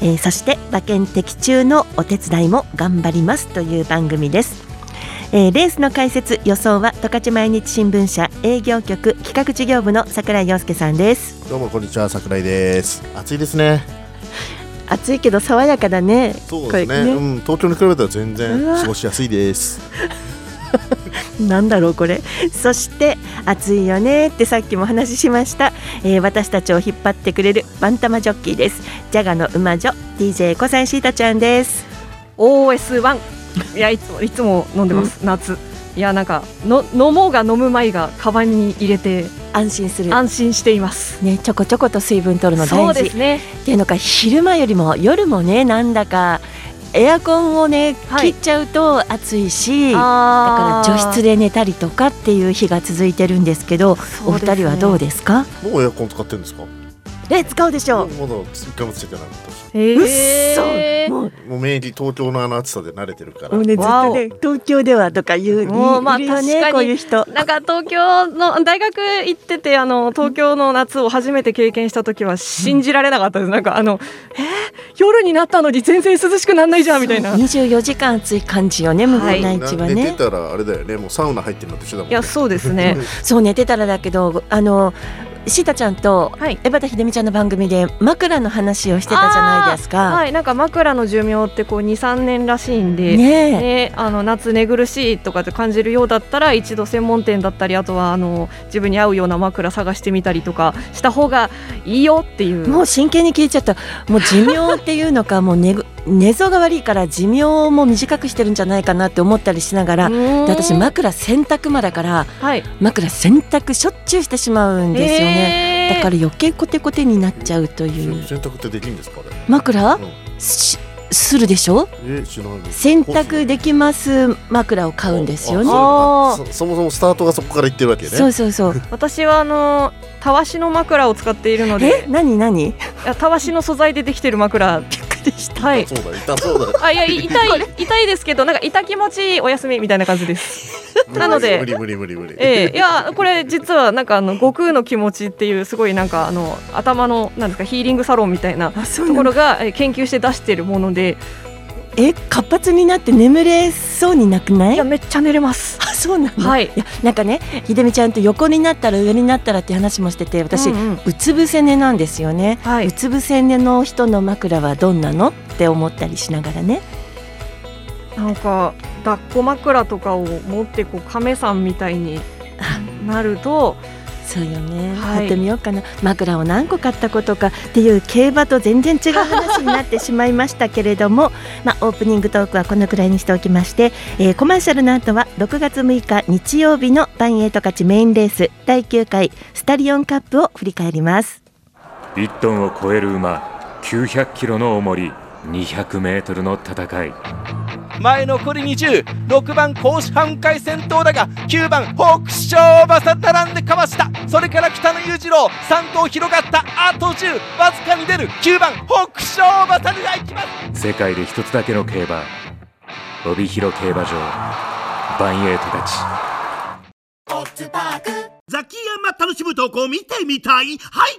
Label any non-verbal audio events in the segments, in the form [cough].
えーそして馬券的中のお手伝いも頑張りますという番組です。えーレースの解説予想は十勝毎日新聞社営業局企画事業部の桜井陽介さんです。どうもこんにちは桜井です。暑いですね。暑いけど爽やかだね。そうですね。これうん、東京に比べたら全然過ごしやすいです [laughs] [laughs] なんだろうこれ。そして暑いよねってさっきも話しました、えー私たちを引っ張ってくれるバンタマジョッキーです。ジャガの馬女 DJ 小西シータちゃんです。OS1 いやいつもいつも飲んでます、夏。いやなんかの飲もうが飲む前がカバンに入れて安心する。安心しています。ねちょこちょこと水分取るのそう大事ですね。っていうのか昼間よりも夜もねなんだかエアコンをねはい。切っちゃうと暑いし、だあから除湿で寝たりとかっていう日が続いてるんですけどお二人はどうですか？もうエアコン使ってるんですか？え使うでしょう。まだ一回もついてなかったし。えうっーそもう。もう免疫東京のあの暑さで慣れてるから。もうねずっとね東京ではとか言ういもうまあ確かに。こういう人。なんか東京の大学行っててあの東京の夏を初めて経験した時は信じられなかったです、なんかあのえー、夜になったのに全然涼しくならないじゃんみたいな。そう24時間暑い感じよね向こはい。う内地はね。寝てたらあれだよね。もうサウナ入ってるのと一緒だもんね。いやそうですね。そう寝てたらだけどあのシータちゃんとはい。江端秀美ちゃんの番組で枕の話をしてたじゃないですか。はい。なんか枕の寿命ってこう23年らしいんで、ねえ。ね、あの夏寝苦しいとかって感じるようだったら一度専門店だったりあとはあの自分に合うような枕探してみたりとかした方がいいよっていう。もう真剣に聞いちゃった。もう寿命っていうのかもう寝ぐ寝相が悪いから寿命も短くしてるんじゃないかなって思ったりしながらで私枕洗濯間だからはい。枕洗濯しょっちゅうしてしまうんですよね、へー。だから余計コテコテになっちゃうという。洗濯ってできるんですかあれ？枕？うん。しするでしょ？え知らない洗濯できます枕を買うんですよね。そそそもそもスタートがそこからいってるわけね。そうそうそう。[laughs] 私はあのたわしの枕を使っているのえ？で何？何？いやたわしの素材でできてる枕びっくりした。はい。そうだ痛そうだ。あいやい痛い痛いですけどなんか痛気持ちいいお休みみたいな感じです。[laughs] なので。無理無理無理無理。ええいやこれ実はなんかあの悟空の気持ちっていうすごいなんかあの頭のなんですかヒーリングサロンみたいなところがえー研究して出してるものでえ活発になって眠れそうになくない？いやめっちゃ寝れます。[laughs] あそうなの、はい。やなんかね秀美ちゃんと横になったら上になったらって話もしてて私、ううん。うんつ伏せ寝なんですよね、はい。うつ伏せ寝の人の枕はどんなの？って思ったりしながらね。なんか抱っこ枕とかを持ってこう亀さんみたいになるとそうよね、はい。買ってみようかな。枕を何個買ったことかっていう競馬と全然違う話になってしまいましたけれどもまあオープニングトークはこのくらいにしておきまして、えーコマーシャルの後は6月6日日曜日のバンエイト勝ちメインレース第9回スタリオンカップを振り返ります。1トンを超える馬900キロの重り200メートルの戦い前残り206番甲子半回先頭だが9番北勝馬さ並んでかわした。それから北野裕次郎3頭広がった。あと10わずかに出る。9番北勝馬さが行きます。世界で一つだけの競馬帯広競馬場バンエイト勝ちザキヤマ楽しむとこ見てみたい？はい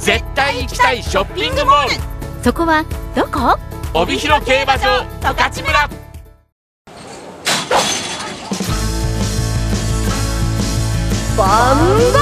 絶対行きたいショッピングモール。そこはどこ？帯広競馬場十勝村。バンバ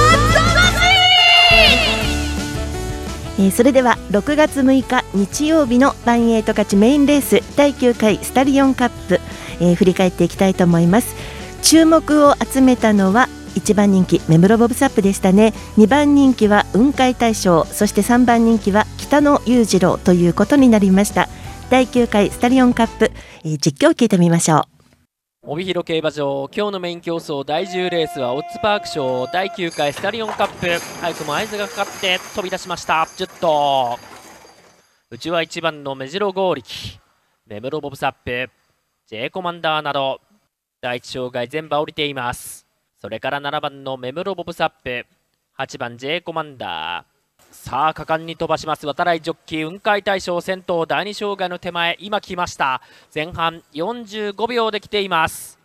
えーそれでは6月6日日曜日のバンエイト勝ちメインレース第9回スタリオンカップ、えー振り返っていきたいと思います。注目を集めたのは1番人気目室ボブサップでしたね。2番人気は雲海大賞。そして3番人気は北野裕次郎ということになりました。第9回スタリオンカップ、えー実況を聞いてみましょう。帯広競馬場今日のメイン競争第10レースはオッズパーク賞第9回スタリオンカップ。早くも合図がかかって飛び出しました。10頭うちは1番の目白剛力。目室ボブサップ。J コマンダーなど。第一障害全部降りています。それから7番の目室ボブサップ8番 J コマンダー。さあ果敢に飛ばします。渡来ジョッキー雲海大賞先頭第2障害の手前。今来ました。前半45秒で来ています。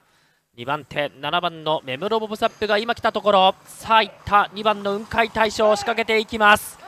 2番手7番のメムロボブサップが今来たところ。さあいった2番の雲海大賞を仕掛けていきます。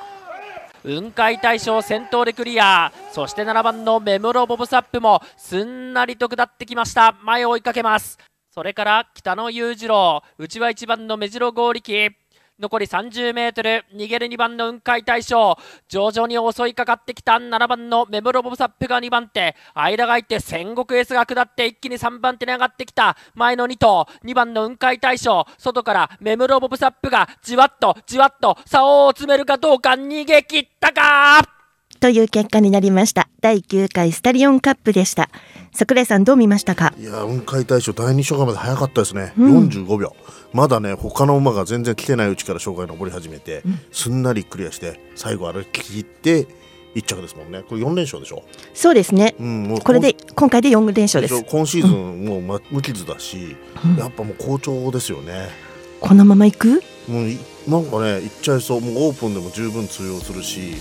雲海大賞先頭でクリア。そして7番のメムロボブサップもすんなりと下ってきました。前を追いかけます。それから北野裕次郎内は1番の目白剛力。残り30メートル逃げる2番の雲海大賞徐々に襲いかかってきた7番のメムロボブサップが2番手。間が空いて戦国エースが下って一気に3番手に上がってきた。前の2頭2番の雲海大賞外からメムロボブサップがじわっとじわっと差を詰めるかどうか逃げ切ったか。という結果になりました。第9回スタリオンカップでした。桜井さんどう見ましたか？いや雲海大賞第2障害まで早かったですね、うん。45秒。まだね他の馬が全然来てないうちから障害登り始めて、すんなりクリアして最後歩き切って1着ですもんね。これ4連勝でしょ、そうですね。うん、もうこれで今回で4連勝です。今シーズンもう、ま、無傷だし、やっぱもう好調ですよね。このまま行く？もういなんかねいっちゃいそう。もうオープンでも十分通用するし、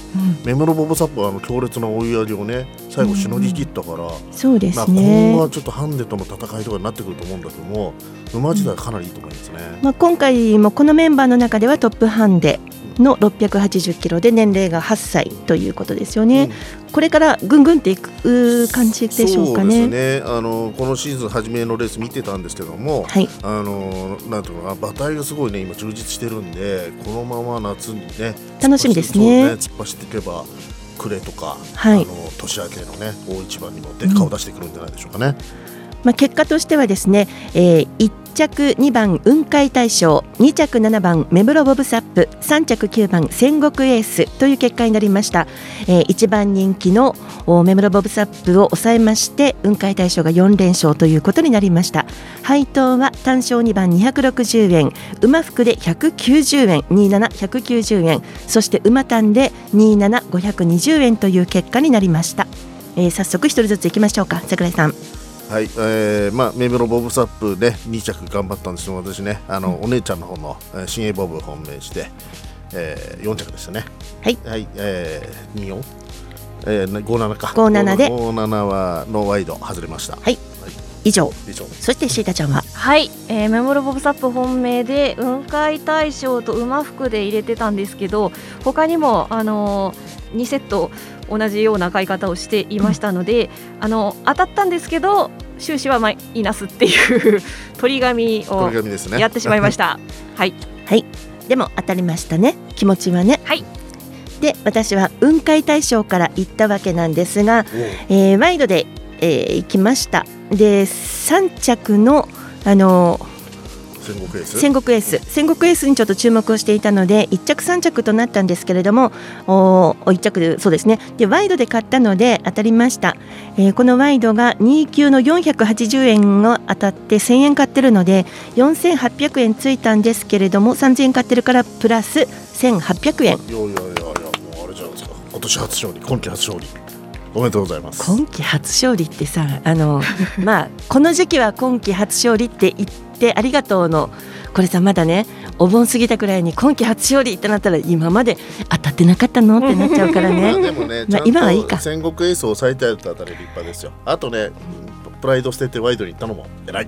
メムロボブサップはあの強烈な追い上げをね最後しのぎ切ったから、そうですまあ、今ね後はちょっとハンデとの戦いとかになってくると思うんだけども馬自体かなりいいと思いますね。まあ、今回もこのメンバーの中ではトップハンデの680キロで年齢が8歳ということですよね、これからぐんぐんっていく感じでしょうかね。そうですね。あのこのシーズン初めのレース見てたんですけども、はい。あのなんていうのかな馬体がすごいね今充実してるんでこのまま夏にね楽しみですね。そう突っ走っていけば暮れとか、はい。あの年明けのね大一番にもで顔出してくるんじゃないでしょうかね。まあ、結果としてはですね、えー1着2番雲海大賞2着7番目黒ボブサップ3着9番戦国エースという結果になりました、えー、1番人気の目黒ボブサップを抑えまして雲海大賞が4連勝ということになりました。配当は単勝2番260円馬服で190円27190円そして馬単で27520円という結果になりました、えー早速一人ずついきましょうか桜井さん。はい、えー、まあメムロボブサップで2着頑張ったんですけど私ね。あの、お姉ちゃんの方の、えー、新鋭ボブを本命して、えー、4着でしたね。はい、はいえー、24えー、57か。57で。57はノーワイド外れました。はい。以上。以上。そしてシータちゃんは？はい、えー、メモロボブサップ本命で雲海大賞と馬服で入れてたんですけど他にも、あのー、2セット同じような買い方をしていましたので、あの当たったんですけど終始はマイナスっていう [laughs] 鳥紙を鳥紙ですね。やってしまいました。[laughs] はい、はい。でも当たりましたね。気持ちはね。はい。で私は雲海大賞から行ったわけなんですが、えーワイドで、えー行きました。で3着のあのー戦国エース？戦国エース。戦国エースにちょっと注目をしていたので1着3着となったんですけれどもお1着でそうですね。でワイドで買ったので当たりました、えーこのワイドが2級の480円が当たって1000円買ってるので4800円ついたんですけれども3000円買ってるからプラス1800円。いやいやいやいやもうあれじゃないですか。今年初勝利今季初勝利。おめでとうございます。今季初勝利ってさあの [laughs] まあこの時期は今季初勝利って言ってありがとうの。これさまだねお盆過ぎたくらいに今季初勝利ってなったら今まで当たってなかったのってなっちゃうからまあね [laughs] ね、まあ今はいいか。と戦国エースを抑えてあるとあたり立派ですよ。あとねプライド捨ててワイドに行ったのも偉い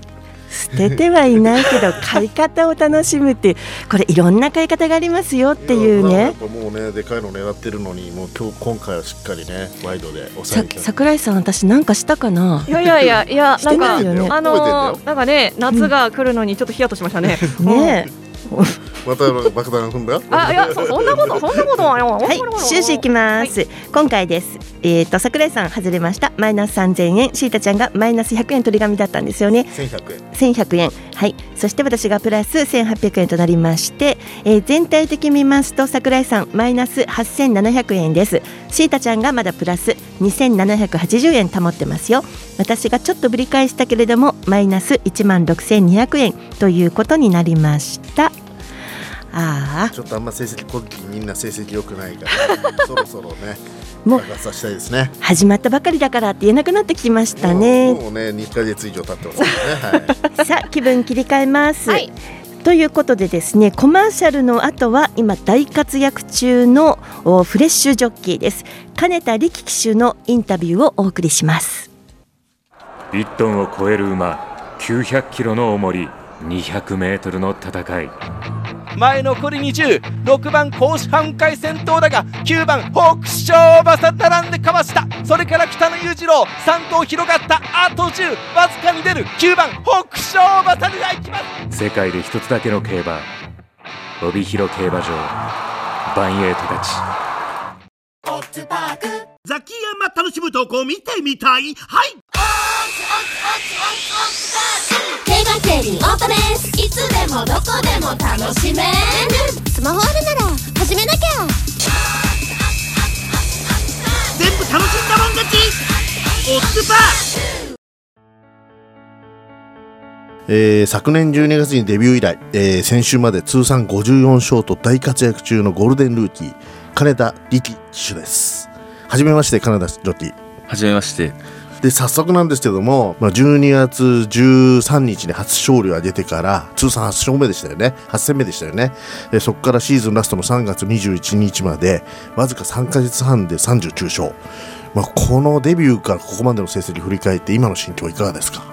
捨ててはいないけど買い方を楽しむってこれいろんな買い方がありますよっていうね。ぱもうねでかいの狙ってるのにもう今日今回はしっかりねワイドで抑さえて。桜井さん私なんかしたかな？いやいやいやいやなんかね。あのーなんかね夏が来るのにちょっとヒヤッとしましたね。ねまた爆弾踏んだ？あいやそそんなこと [laughs] そんなことはよはい、終始いきます、今回です。えっ、と桜井さん外れました。マイナス三千円、シータちゃんがマイナス百円取り紙だったんですよね。1100円千百円。はい。そして私がプラス千八百円となりまして、えー全体的に見ますと桜井さんマイナス八千七百円です。シータちゃんがまだプラス二千七百八十円保ってますよ。私がちょっとぶり返したけれどもマイナス一万六千二百円ということになりました。ああ。ちょっとあんま成績今期みんな成績良くないから [laughs] そろそろねもう爆発させたいですね。始まったばかりだからって言えなくなってきましたね。もうね2ヶ月以上経ってますからね。はい。[laughs] さあ気分切り替えます。はい。ということでですねコマーシャルの後は今大活躍中のおフレッシュジョッキーです。金田力騎手のインタビューをお送りします。1トンを超える馬900キロの重り200メートルの戦い。前残り206番甲子半回先頭だが9番北勝馬さん並んでかわした。それから北野裕次郎3頭広がった。あと10わずかに出る。9番北勝馬さんが行きます。世界で一つだけの競馬。帯広競馬場。バンエイトたちザキヤマ楽しむとこ見てみたい。はい。ートレースいつでもどこでも楽しめる。スマホあるなら始めなきゃ。全部楽しんだもん勝ち。オッズパーえー昨年12月にデビュー以来、えー先週まで通算54勝と大活躍中のゴールデンルーキー金田力騎手ですはじめまして金田ジョッキー。はじめまして。で早速なんですけども、まあ、12月13日に初勝利を挙げてから通算8勝目でしたよね。8戦目でしたよね。でそこからシーズンラストの3月21日までわずか3ヶ月半で39勝、まあ、このデビューからここまでの成績振り返って今の心境いかがですか？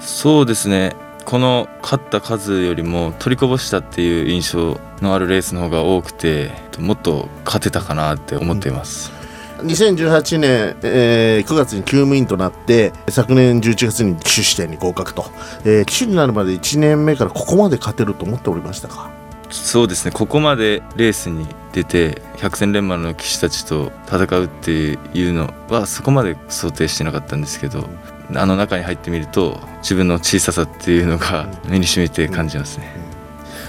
そうですね。この勝った数よりも取りこぼしたっていう印象のあるレースの方が多くてもっと勝てたかなって思っています、2018年、えー9月に厩務員となって昨年11月に騎手試験に合格と、えー騎手になるまで1年目からここまで勝てると思っておりましたか？そうですね。ここまでレースに出て百戦錬磨の騎士たちと戦うっていうのはそこまで想定してなかったんですけどあの中に入ってみると自分の小ささっていうのが目にしみて感じますね、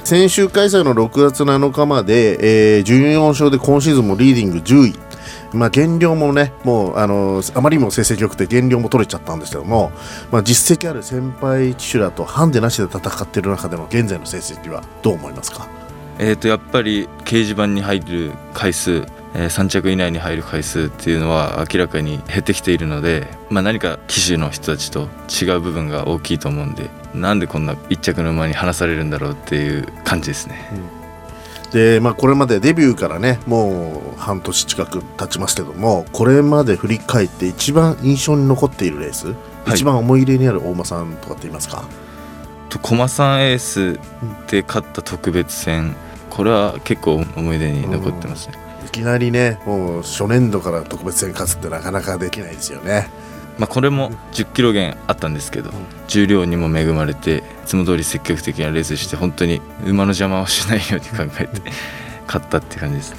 先週開催の6月7日まで、えー14勝で今シーズンもリーディング10位。まあ、減量もね、もうあのあまりにも成績良くて減量も取れちゃったんですけども、まあ、実績ある先輩騎手らとハンデなしで戦っている中での現在の成績はどう思いますか？えー、とやっぱり掲示板に入る回数、え3着以内に入る回数っていうのは明らかに減ってきているので、まあ、何か騎手の人たちと違う部分が大きいと思うんでなんでこんな1着の馬に離されるんだろうっていう感じですね。で、まあ、これまでデビューからねもう半年近く経ちますけどもこれまで振り返って一番印象に残っているレース、一番思い入れにある大間さんとかって言いますか？と駒さんエースで勝った特別戦。これは結構思い出に残ってますね。いきなりねもう初年度から特別戦勝つってなかなかできないですよねまあ、これも1 0キロ減あったんですけど、重量にも恵まれていつも通り積極的なレースして本当に馬の邪魔をしないように考えて勝ったって感じです。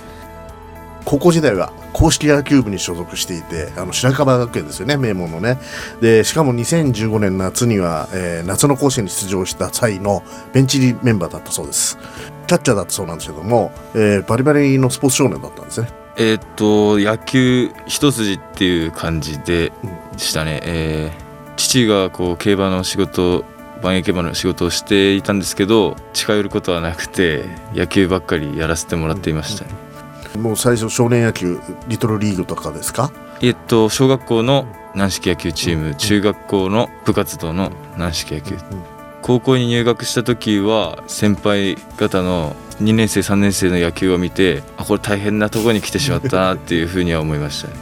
高校時代は公式野球部に所属していてあの白樺学園ですよね名門のね。でしかも2015年夏には、えー夏の甲子園に出場した際のベンチ入りメンバーだったそうです。キャッチャーだったそうなんですけども、えーバリバリのスポーツ少年だったんですねえーっと野球一筋っていう感じでしたね、えー父がこう競馬の仕事万栄競馬の仕事をしていたんですけど近寄ることはなくて野球ばっかりやらせてもらっていましたね、もう最初少年野球リトルリーグとかですか？えっと小学校の軟式野球チーム中学校の部活動の軟式野球高校に入学した時は先輩方の2年生3年生の野球を見てあこれ大変なところに来てしまったなっていうふうには思いましたね。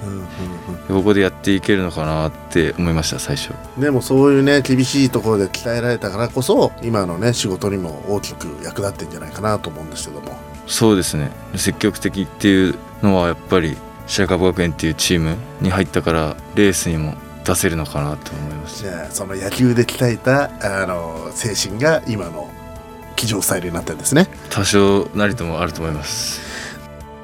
ここでやっていけるのかなって思いました最初。でもそういうね厳しいところで鍛えられたからこそ今のね仕事にも大きく役立ってんじゃないかなと思うんですけども。そうですね。積極的っていうのはやっぱり白樺学園っていうチームに入ったからレースにも出せるのかなと思います。じゃあその野球で鍛えたあの精神が今の騎乗スタイルになってるんですね。多少なりともあると思います。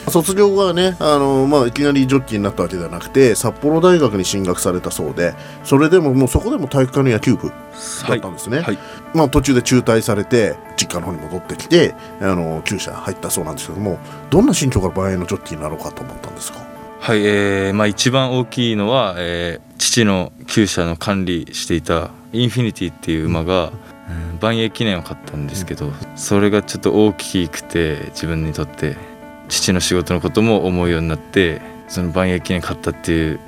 卒業後はねあの、まあ、いきなりジョッキーになったわけではなくて札幌大学に進学されたそうでそれでももうそこでも体育会の野球部だったんですね、はい。まあ、途中で中退されて実家の方に戻ってきてあの厩舎入ったそうなんですけどもどんな身長から万円のジョッキーになろうかと思ったんですか？はい、えーまあ、一番大きいのは、えー父の厩舎の管理していたインフィニティっていう馬が、うん万栄記念を買ったんですけど、それがちょっと大きくて自分にとって父の仕事のことも思うようになってその万栄記念買ったっていう、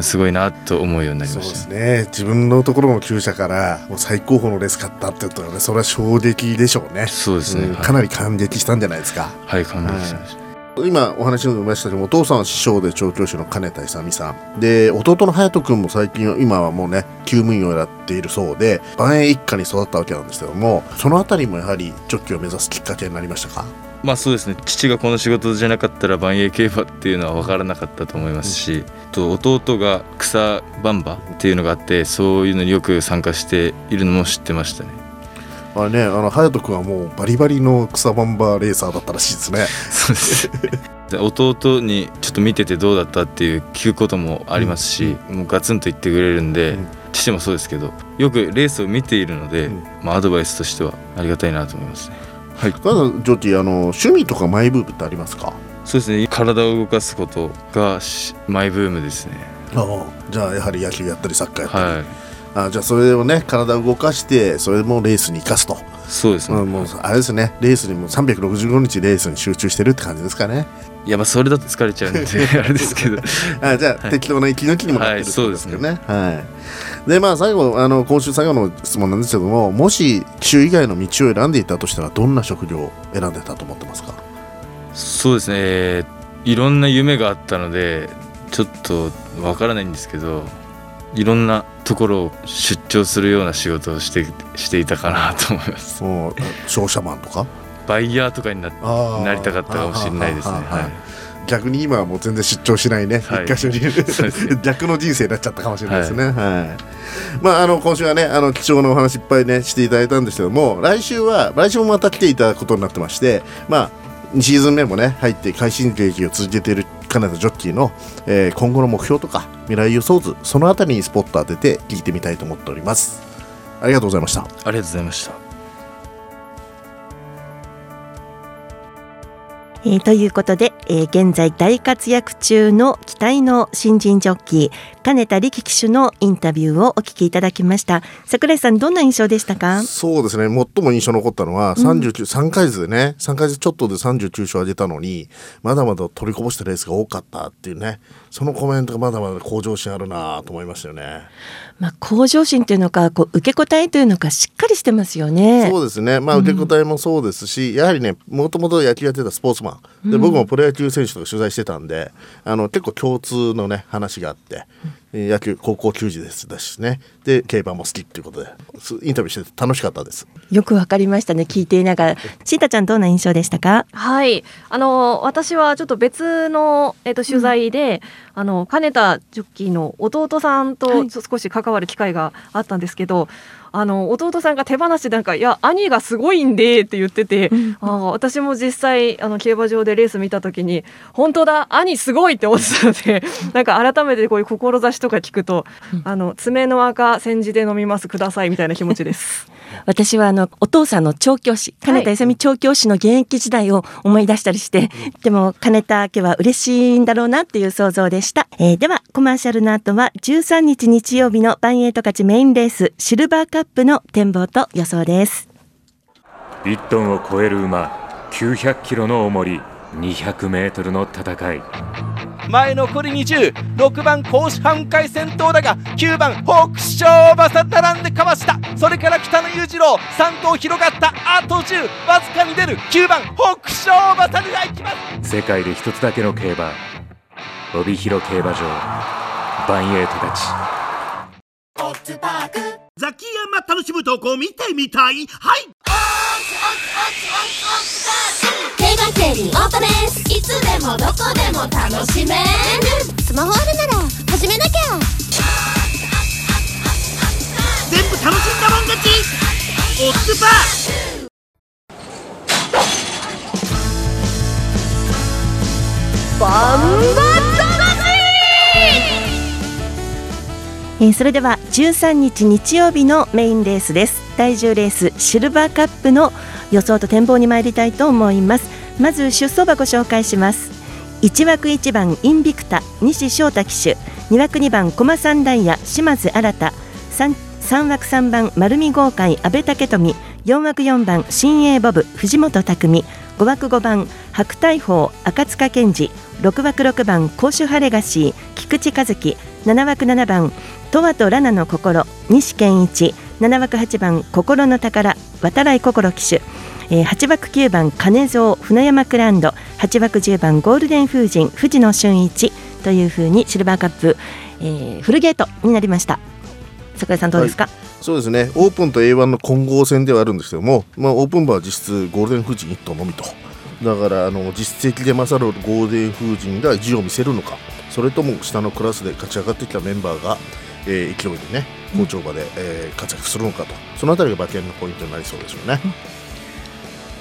すごいなと思うようになりそうでましたすね。自分のところの厩舎からもう最高峰のレース買ったって言ったらねそれは衝撃でしょうね。そうですね。はい。んかなり感激したんじゃないですか。はい感激しました、今お話にも出ましたけどお父さんは師匠で調教師の金田勇さんで弟の隼人君も最近は今はもうね厩務員をやっているそうで万円一家に育ったわけなんですけどもそのあたりもやはりジョッキーを目指すきっかけになりましたか？まあそうですね父がこの仕事じゃなかったら万栄競馬っていうのは分からなかったと思いますし、と弟が草バンバっていうのがあってそういうのによく参加しているのも知ってましたね。あれねあの隼人君はもうバリバリの草バンバーレーサーだったらしいですね。そうです。[laughs] で弟にちょっと見ててどうだったっていう聞くこともありますし、もうガツンと言ってくれるんで、父もそうですけどよくレースを見ているので、まあ、アドバイスとしてはありがたいなと思いますね。はい。ただジョーあの趣味とかマイブームってありますか？そうですね。体を動かすことがしマイブームですね。ああ。じゃあやはり野球やったりサッカーやったり、はいあじゃあそれをね体を動かしてそれもレースに生かすと。そうですね、うんもうあれですね。レースにもう365日レースに集中してるって感じですかね。いやまあそれだと疲れちゃうんで [laughs] あれですけど。あじゃあ、はい。適当な息抜きにもなってるはいそうですね。はい。でまあ最後あの今週最後の質問なんですけどももし騎手以外の道を選んでいたとしたらどんな職業を選んでたと思ってますか？そうですね、えーいろんな夢があったのでちょっとわからないんですけどいろんなところを出張するような仕事をしてしていたかなと思います。商社マンとか？バイヤーとかにななりたかったかもしれないですね。逆に今はもう全然出張しないね、はい。一箇所に [laughs] 逆の人生になっちゃったかもしれないですね。はい。まああの今週はねあの貴重なお話いっぱいねしていただいたんですけども来週は来週もまた来ていただくことになってましてまあ2シーズン目もね入って快進撃を続けている金田ジョッキーの、えー今後の目標とか未来予想図そのあたりにスポット当てて聞いてみたいと思っております。ありがとうございました。ありがとうございましたえーということで、えー現在大活躍中の期待の新人ジョッキー金田力騎手のインタビューをお聞きいただきました。桜井さんどんな印象でしたか？そうですね。最も印象に残ったのは39、3ヶ月でね3ヶ月ちょっとで39勝上げたのにまだまだ取りこぼしたレースが多かったっていうねそのコメントがまだまだ向上心あるなと思いましたよね。まあ向上心というのかこう受け答えというのかしっかりしてますよね。そうですね、まあ、受け答えもそうですし、やはりね、もともと野球やってたスポーツマン、でうん。僕もプロ野球選手とか取材してたんで、あの結構共通のね、話があって、えー野球、高校球児ですだしね、で、競馬も好きっていうことで、すインタビューしてて楽しかったです。よくわかりましたね聞いていながら。シータちゃんどんな印象でしたか？はい、あの私はちょっと別のえっ、と取材で、あの金田ジョッキーの弟さんと少し関わる機会があったんですけど、あの弟さんが手放しでなんかいや兄がすごいんでって言ってて、あー私も実際あの競馬場でレース見た時に本当だ兄すごいって思ってたので、なんか改めてこういう志とか聞くと、あの爪の赤煎じで飲みますくださいみたいな気持ちです。私はあのお父さんの調教師金田勇調教師の現役時代を思い出したりして、でも金田家は嬉しいんだろうなっていう想像でした、えーではコマーシャルの後は13日日曜日のバンエイト勝ちメインレースシルバーカップの展望と予想です。1トンを超える馬900キロの重り200メートルの戦い。前残り206番甲子半回先頭だが9番北勝馬さん並んでかわした。それから北野裕次郎3頭広がったあと10わずかに出る。9番北勝馬さんが行きます。世界で一つだけの競馬帯広競馬場バンエイト勝ち。ザキヤマ楽しむ投稿見てみたい？はい手にオートですいつでもどこでも楽しめる。スマホあるなら始めなきゃ。全部楽しんだもん勝ち。オッツパー。バンバンえーそれでは13日日曜日のメインレースです。第10レースシルバーカップの予想と展望に参りたいと思います。まず出走馬ご紹介します。1枠1番インビクタ西翔太騎手。2枠2番駒三ダイヤ島津新 3, 3枠3番丸見豪快阿部武富。4枠4番新鋭ボブ藤本匠5枠5番白大鵬赤塚健二6枠6番甲州ハレガシー菊池和樹7枠7番トワとラナの心西健一7枠8番心の宝渡来心騎手えー8枠9番金蔵船山クランド8枠10番ゴールデン風神藤野俊一というふうにシルバーカップ、えーフルゲートになりました。桜井さんどうですか、そうですね。オープンと A1 の混合戦ではあるんですけども、まあ、オープン馬は実質ゴールデン風神1頭のみと。だからあの実績で勝るゴールデン風神が意地を見せるのかそれとも下のクラスで勝ち上がってきたメンバーが、えー勢いでね好調馬で、えー活躍するのかと。そのあたりが馬券のポイントになりそうですよね。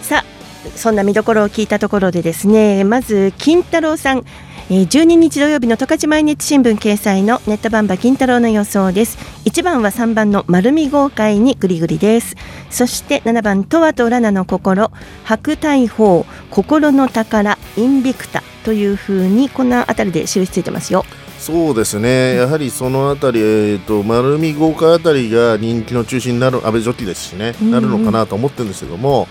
さあそんな見どころを聞いたところでですねまず金太郎さん。12日土曜日の十勝毎日新聞掲載のネットバンバ金太郎の予想です。1番は3番の丸見豪快にグリグリです。そして7番トワとラナの心。白大砲。心の宝。インビクタというふうにこの辺りで印ついてますよ。そうですね、やはりそのあたり、えー、と丸見豪華あたりが人気の中心になる安倍ジョッキーですしね、うんなるのかなと思ってるんですけども、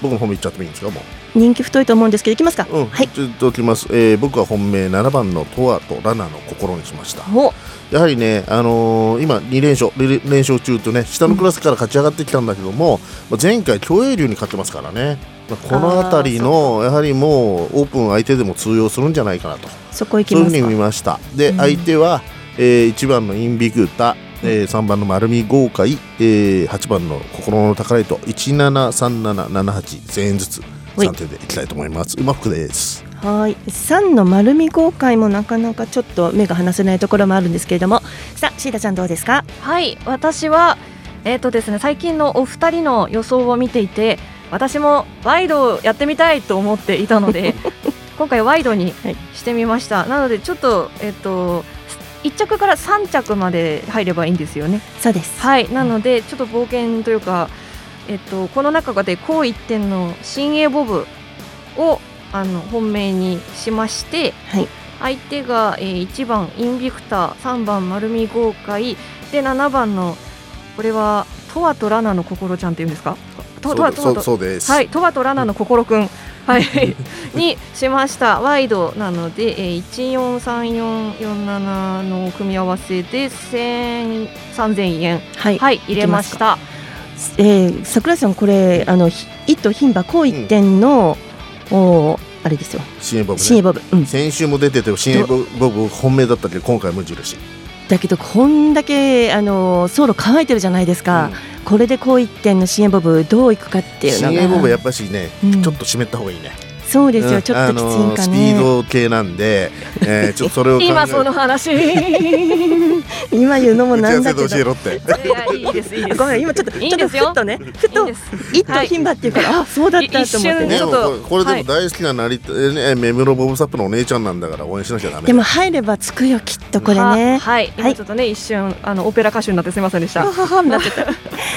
僕の本命いっちゃってもいいんですか、もう。人気太いと思うんですけどいきますか、うん、はい。ちょっときます、えー僕は本命7番のトワとラナの心にしました。お。やはりね、あのー今2連勝連連勝中とね下のクラスから勝ち上がってきたんだけども、まあ前回競泳流に勝ってますからね、まあこの辺りのやはりもうオープン相手でも通用するんじゃないかなと。そこ行きそういうふうに見ました。で、うん。相手は、えー1番のインビグタ、えー3番の丸見豪快、えー8番の心の宝糸173778全円ずつ3点でいきたいと思います。うまくです。はい。3の丸見豪快もなかなかちょっと目が離せないところもあるんですけれども。さあシータちゃんどうですか？はい。私はえっ、とですね最近のお二人の予想を見ていて私もワイドをやってみたいと思っていたので [laughs] 今回ワイドにしてみました、なのでちょっとえっ、と1着から3着まで入ればいいんですよね。そうです。はい。なのでちょっと冒険というかえっとこの中で高一点の新鋭ボブをあの本命にしまして、はい。相手が、えー、1番インビクター3番丸見豪快で7番のこれはトワとラナの心ちゃんっていうんですか？とトワトワとそうです。はいトワとラナの心くんはい [laughs] にしました。ワイドなので、えー、143447の組み合わせで1000 3000円。はい、はい入れましたえー、桜井さんこれあのひ一都牝馬高一点の、おーあれですよ。新鋭ボブ、ね、新鋭ボブ、うん、先週も出てて新鋭ボブ本命だったけ？ど今回無印。だけどこんだけあの走路乾いてるじゃないですか、これで高一点の新鋭ボブどういくかっていうのが。新鋭ボブやっぱしね、うん。ちょっと湿った方がいいねそうですよ、うん。ちょっときついんかね、あのースピード系なんで、えー、[laughs] ちょっとそれを考え今その話。[laughs] 今言うのもなんだけど。教えろって。いやいいですいいです。ごめん今ちょっといいですよ。ちょっとふっとねふと一都牝馬っていうから、あそうだったと思って。これでも大好きな成田、ね、目室ボブサップのお姉ちゃんなんだから応援しなきゃダメでも入ればつくよきっとこれね。ははい。はい。今ちょっとね一瞬あのオペラ歌手になってすみませんでした。[laughs] はははなってた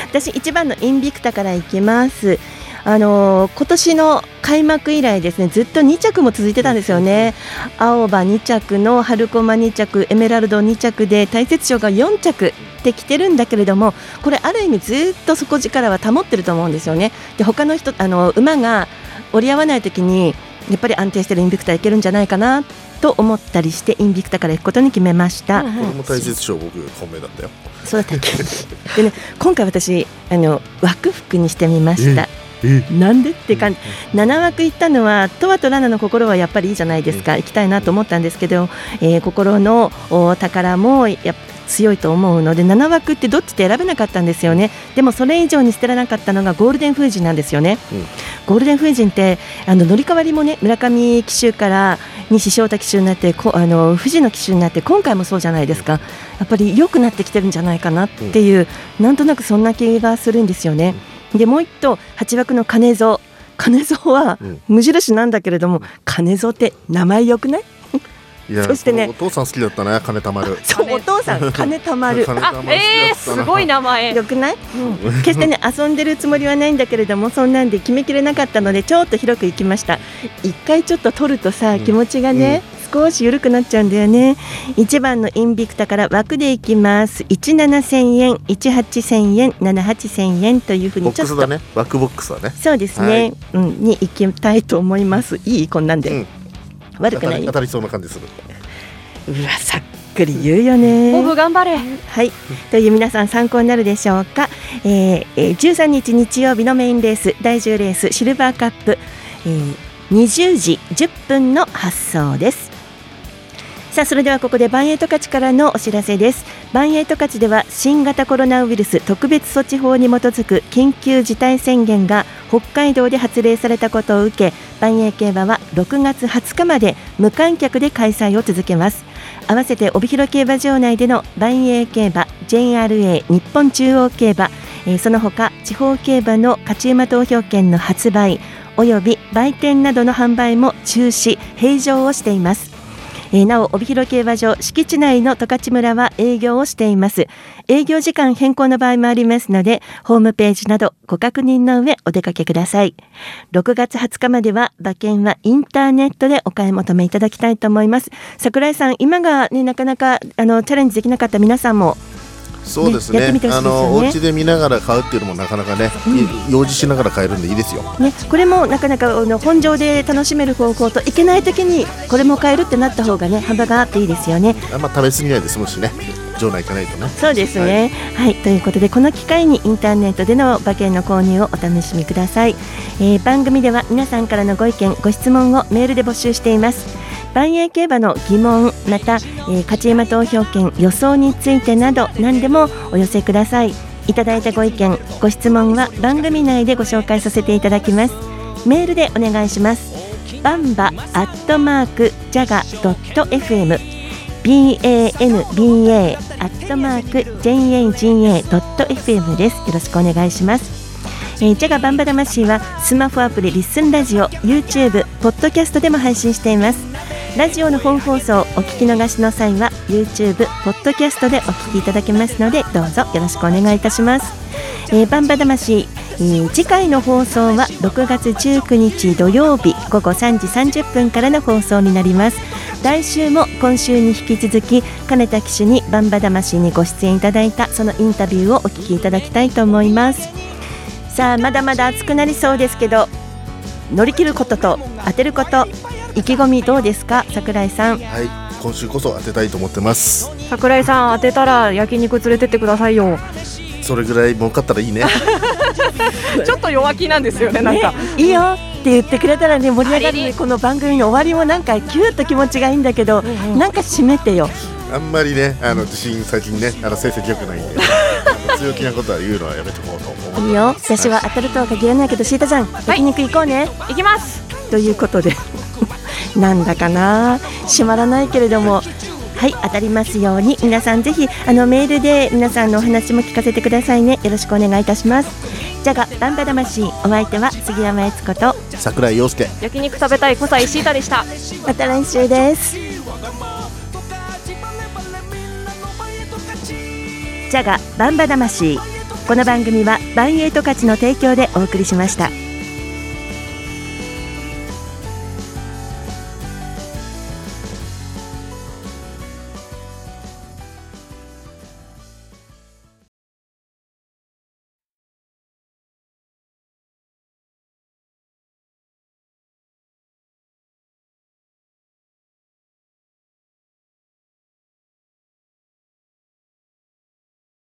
私一番のインビクタからいきます。あのー今年の開幕以来ですねずっと2着も続いてたんですよね。青葉2着の春駒2着エメラルド2着で大雪賞が4着できてるんだけれどもこれある意味ずっと底力は保ってると思うんですよね。で他の人あの馬が折り合わない時にやっぱり安定してるインビクタいけるんじゃないかなと思ったりしてインビクタから行くことに決めました、これも大切賞僕本命だったよ。そうだったっけでね今回私あの枠服にしてみましたなんでって感じ、7枠行ったのはトワとラナの心はやっぱりいいじゃないですか、行きたいなと思ったんですけど、えー心のお宝もやっぱ強いと思うので7枠ってどっちって選べなかったんですよね。でもそれ以上に捨てられなかったのがゴールデン風神なんですよね、ゴールデン風神ってあの乗り換わりもね村上騎手から西翔太騎手になってこあの藤野騎手になって今回もそうじゃないですか。やっぱり良くなってきてるんじゃないかなっていう、なんとなくそんな気がするんですよね。でもう一頭8枠の金蔵。金蔵は無印なんだけれども、金蔵って名前よくない？[laughs] そしてね。お父さん好きだったね金たまる。そうお父さん金たまる。金たまる。好きだったな。えー、すごい名前。よくない、決してね遊んでるつもりはないんだけれどもそんなんで決めきれなかったのでちょっと広く行きました。一回ちょっと取るとさ気持ちがね、少し緩くなっちゃうんだよね。1番のインビクタから枠でいきます。17000円18000円78000円というふうにちょっと。クスだね。バックボックスだね。そうですね、うん、に行きたいと思います。いいこんなんで、悪くない。当たり当たりそうな感じする。うわさっくり言うよね。オブ頑張れ。はい。という皆さん参考になるでしょうか、えーえー、13日日曜日のメインレース第10レースシルバーカップ、えー、20時10分の発送ですさあそれではここでバンエイト勝ちからのお知らせです。バンエイト勝では新型コロナウイルス特別措置法に基づく緊急事態宣言が北海道で発令されたことを受け万栄競馬は6月20日まで無観客で開催を続けます。合わせて帯広競馬場内での万栄競馬 JRA 日本中央競馬、えーその他地方競馬の勝ち馬投票券の発売および売店などの販売も中止閉場をしています。えーなお帯広競馬場敷地内の十勝村は営業をしています。営業時間変更の場合もありますのでホームページなどご確認の上お出かけください。6月20日までは馬券はインターネットでお買い求めいただきたいと思います。桜井さん今がねなかなかあのチャレンジできなかった皆さんもそうですね。ねやってみてほしいあのお家で見ながら買うっていうのもなかなかね、い用事しながら買えるんでいいですよ。ね、これもなかなかあの本場で楽しめる方法といけない時にこれも買えるってなった方がね幅があっていいですよね。あんま食べ過ぎないで済むしね。場内行かないとね。そうですね、はい、ということでこの機会にインターネットでの馬券の購入をお楽しみください、えー番組では皆さんからのご意見ご質問をメールで募集しています万栄競馬の疑問また、えー勝ち馬投票券予想についてなど何でもお寄せくださいいただいたご意見ご質問は番組内でご紹介させていただきますメールでお願いしますバンバアットマークジャガドット FM banba アットマーク jaga.fm です。よろしくお願いします。えー、ジャガバンバ魂はスマホアプリリッスンラジオ、YouTube、ポッドキャストでも配信しています。ラジオの本放送お聞き逃しの際は YouTube、ポッドキャストでお聞きいただけますのでどうぞよろしくお願いいたします。えー、バンバ魂、えー次回の放送は6月19日土曜日午後3時30分からの放送になります来週も今週に引き続き金田騎手にバンバ魂にご出演いただいたそのインタビューをお聞きいただきたいと思いますさあまだまだ暑くなりそうですけど乗り切ることと当てること意気込みどうですか？桜井さん。はい。今週こそ当てたいと思ってます。桜井さん当てたら焼肉連れてってくださいよ。それぐらい儲かったらいいね。[laughs] ちょっと弱気なんですよねなんか、ねいいよ。って言ってくれたらね盛り上がるね。この番組の終わりもなんかキューッと気持ちがいいんだけど、なんか締めてよ。あんまりねあの自信最近ねあの成績良くないんで強気なことは言うのはやめとこうと思う。いいよ。私は当たるとは限らないけどシータちゃん焼肉行こうね、行きます。ということでなんだかな。閉まらないけれども。はい当たりますように。皆さんぜひあのメールで皆さんのお話も聞かせてくださいね。よろしくお願いいたします。じゃがバンバ魂。お相手は杉山悦子と桜井陽介。焼肉食べたい小西シータでした。また来週です。ジャガバンバ魂。この番組はバンエイト価値の提供でお送りしました。